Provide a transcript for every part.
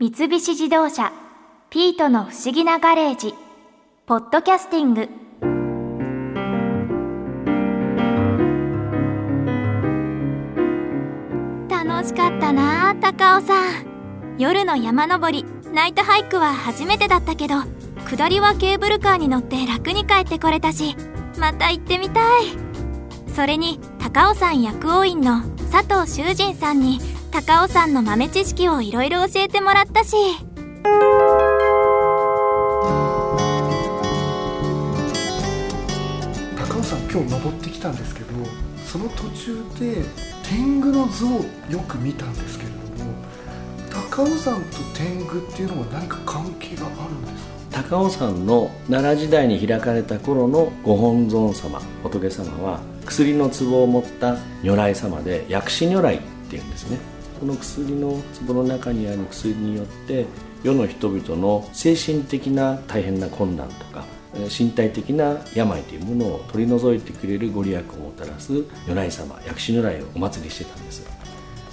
三菱自動車「ピートの不思議なガレージ」ポッドキャスティング。楽しかったな高尾さん。夜の山登りナイトハイクは初めてだったけど下りはケーブルカーに乗って楽に帰ってこれたしまた行ってみたい。それに高尾山薬王院の佐藤修人さんに高尾山の豆知識をいろいろ教えてもらったし。高尾山今日登ってきたんですけどその途中で天狗の像をよく見たんですけれども高尾山と天狗っていうのは何か関係があるんですか？高尾山の奈良時代に開かれた頃のご本尊様仏様は薬の壺を持った如来様で薬師如来っていうんですねその薬の壺の中にある薬によって世の人々の精神的な大変な困難とか身体的な病というものを取り除いてくれるご利益をもたらす如来様薬師如来をお祭りしてたんです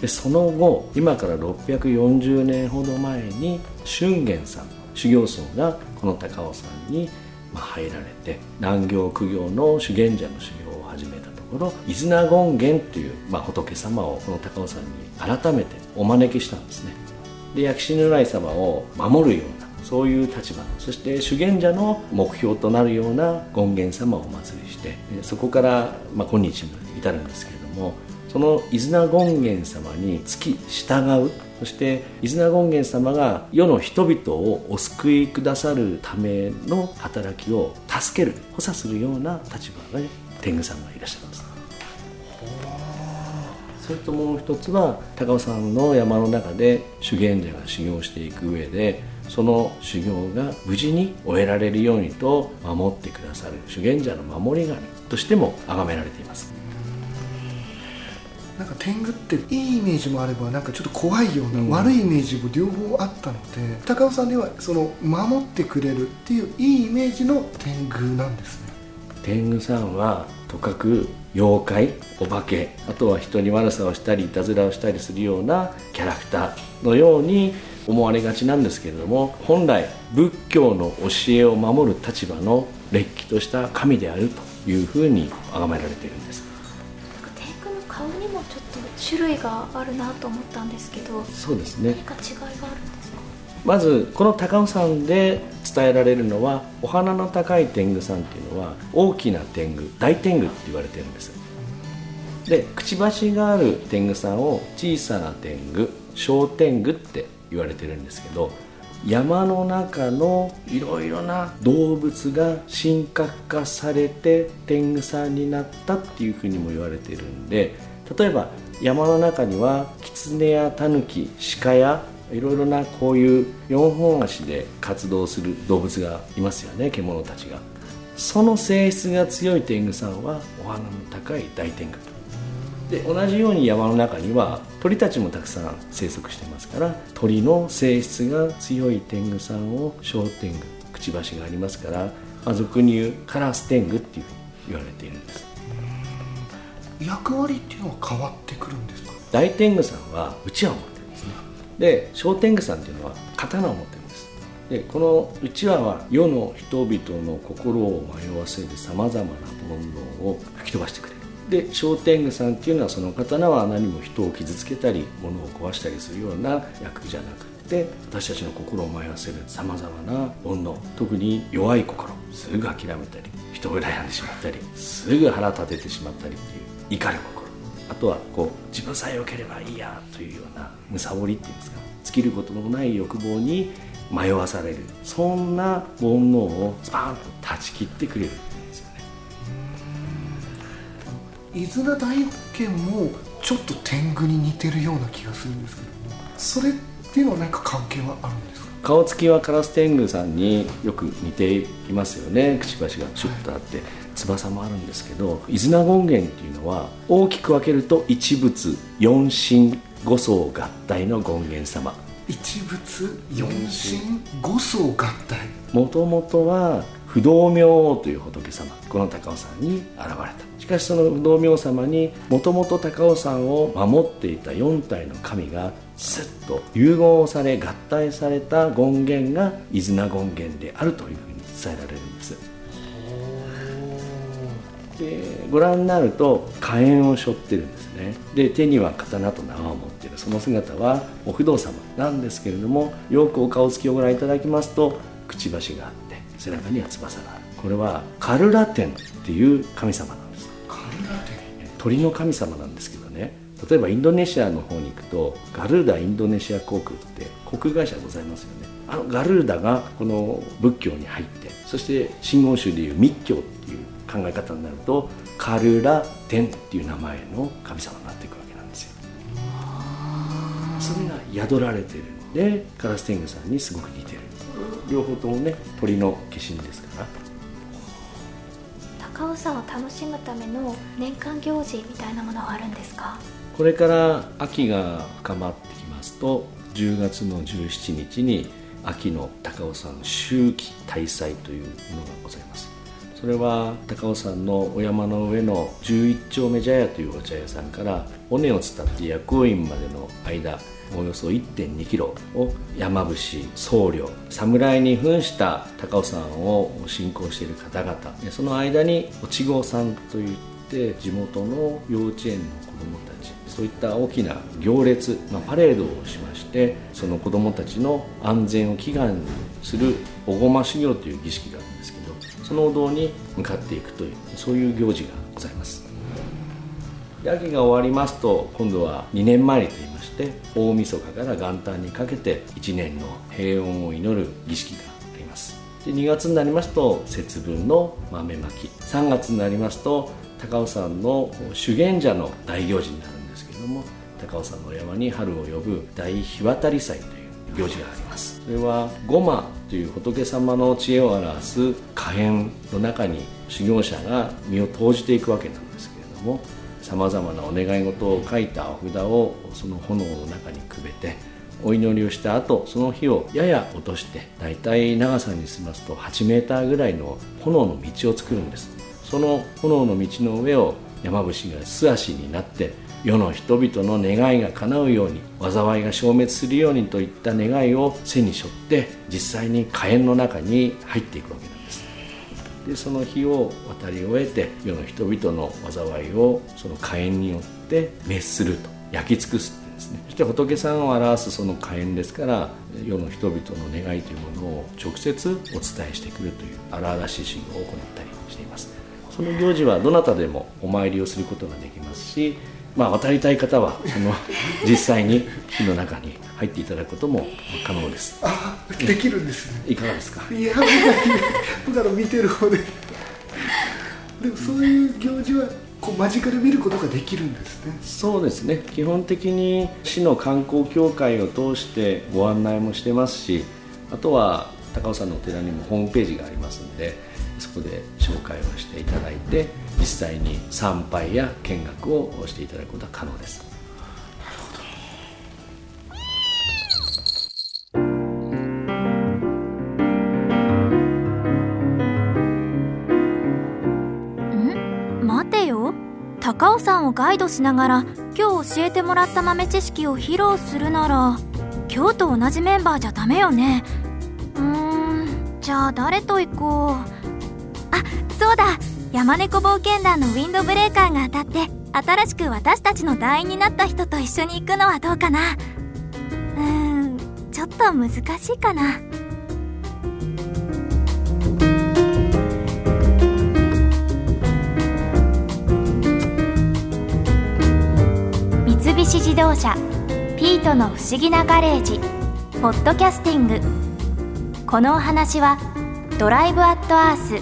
でその後今から640年ほど前に俊元さん修行僧がこの高尾山に入られて南行苦行の修験者の修行を始めたころ伊豆名権現という、まあ、仏様をこの高尾山に改めてお招きしたんですね。で薬師如来様を守るようなそういう立場そして修験者の目標となるような権現様をお祭りしてそこから、まあ、今日に至るんですけれどもその伊豆名権現様に付き従うそして伊豆名権現様が世の人々をお救いくださるための働きを助ける補佐するような立場で天狗さんがいらっしゃいます。それともう一つは高尾山の山の中で修験者が修行していく上でその修行が無事に終えられるようにと守ってくださる修験者の守り神としても崇められています。なんか天狗っていいイメージもあればなんかちょっと怖いような、うん、悪いイメージも両方あったので高尾さんではその守ってくれるっていういいイメージの天狗なんですね天狗さんはとかく妖怪お化けあとは人に悪さをしたりいたずらをしたりするようなキャラクターのように思われがちなんですけれども本来仏教の教えを守る立場のれっきとした神であるというふうに崇められているんです。天狗の顔にもちょっと種類があるなと思ったんですけどそうですね。何か違いがあるんですか？まずこの高尾山で伝えられるのはお花の高い天狗さんっていうのは大きな天狗大天狗って言われてるんです。でくちばしがある天狗さんを小さな天狗小天狗って言われてるんですけど山の中のいろいろな動物が神格化されて天狗さんになったっていうふうにも言われてるんで例えば山の中にはキツネやタヌキ鹿やいろいろなこういう4本足で活動する動物がいますよね獣たちが。その性質が強い天狗さんはお花の高い大天狗と。で同じように山の中には鳥たちもたくさん生息してますから鳥の性質が強い天狗さんを小天狗くちばしがありますから、まあ、俗に言うカラス天狗っていうふうに言われているんです。役割っていうのは変わってくるんですか？大天狗さんはうちわを持ですねで小天狗さんっていうのは刀を持ってるんです。でこのうちわは世の人々の心を迷わせるさまざまな煩悩を吹き飛ばしてくれる。で商天狗さんっていうのはその刀は何も人を傷つけたり物を壊したりするような役じゃなくて私たちの心を迷わせるさまざまな煩悩特に弱い心すぐ諦めたり人を羨んでしまったりすぐ腹立ててしまったりっていう怒る心。あとはこう自分さえ良ければいいやというようなむさぼりっていうんですか。尽きることのない欲望に迷わされる。そんな煩悩をスパーンと断ち切ってくれる伊豆名大剣もちょっと天狗に似てるような気がするんですけどそれっていうのは何か関係はあるんですか？顔つきはカラス天狗さんによく似ていますよね。くちばしがシュッとあって、翼もあるんですけど伊豆名権現っていうのは大きく分けると一仏四神五層合体の権現様。一仏四神五層合体？もともとは不動明王という仏様この高尾山に現れた。しかしその不動明王様にもともと高尾山を守っていた4体の神がスッと融合され合体された権現が伊豆名権現であるというふうに伝えられるんですでご覧になると火炎を背負ってるんですね。で手には刀と縄を持っている。その姿はお不動様なんですけれどもよくお顔つきをご覧いただきますとくちばしがあって背中には翼がある。これはカルラテンっていう神様なんです。カルラテ鳥の神様なんですけどね。例えばインドネシアの方に行くとガルーダインドネシア航空って航空会社ございますよね。あのガルーダがこの仏教に入ってそして真言宗でいう密教って考え方になるとカルラテンっていう名前の神様になっていくわけなんですよ。それが宿られてるのでカラス天狗さんにすごく似てる。両方ともね鳥の化身ですから。高尾山を楽しむための年間行事みたいなものはあるんですか？これから秋が深まってきますと10月の17日に秋の高尾山秋季大祭というものがございますそれは高尾山のお山の上の11丁目茶屋というお茶屋さんから尾根を伝って薬王院までの間およそ1 2キロを山伏僧侶侍に扮した高尾山を信仰している方々その間に落ち子さんといって地元の幼稚園の子どもたちそういった大きな行列、まあ、パレードをしましてその子どもたちの安全を祈願するおごま修行という儀式があるんですそのお堂に向かっていくというそういう行事がございます。で秋が終わりますと今度は2年参りといいまして大晦日から元旦にかけて1年の平穏を祈る儀式があります。で2月になりますと節分の豆まき。3月になりますと高尾山の修験者の大行事になるんですけれども高尾山の山に春を呼ぶ大日渡り祭という行事があります。それはゴマという仏様の知恵を表す火炎の中に修行者が身を投じていくわけなんですけれどもさまざまなお願い事を書いたお札をその炎の中にくべてお祈りをした後その火をやや落として大体長さにしますと8メーターぐらいの炎の道を作るんです。その炎の道の上を山伏が素足になって世の人々の願いが叶うように災いが消滅するようにといった願いを背に背負って実際に火炎の中に入っていくわけなんです。でその日を渡り終えて世の人々の災いをその火炎によって滅すると焼き尽くすってですね。そして仏さんを表すその火炎ですから世の人々の願いというものを直接お伝えしてくるという荒々しい修行を行ったりしています。その行事はどなたでもお参りをすることができますしまあ、渡りたい方はその実際に火の中に入っていただくことも可能です。あできるんですね。いかがですか？いや僕ら見てる方で。でもそういう行事はこう間近で見ることができるんですね。そうですね。基本的に市の観光協会を通してご案内もしてますしあとは高尾山のお寺にもホームページがありますのでそこで紹介をしていただいて実際に参拝や見学をしていただくことは可能です。ん？待てよ。高尾山をガイドしながら今日教えてもらった豆知識を披露するなら今日と同じメンバーじゃダメよね。うーんじゃあ誰と行こう？そうだ。山猫冒険団のウィンドブレーカーが当たって新しく私たちの団員になった人と一緒に行くのはどうかな。うーんちょっと難しいかな。三菱自動車ピートの不思議なガレージポッドキャスティング。このお話はドライブアットアース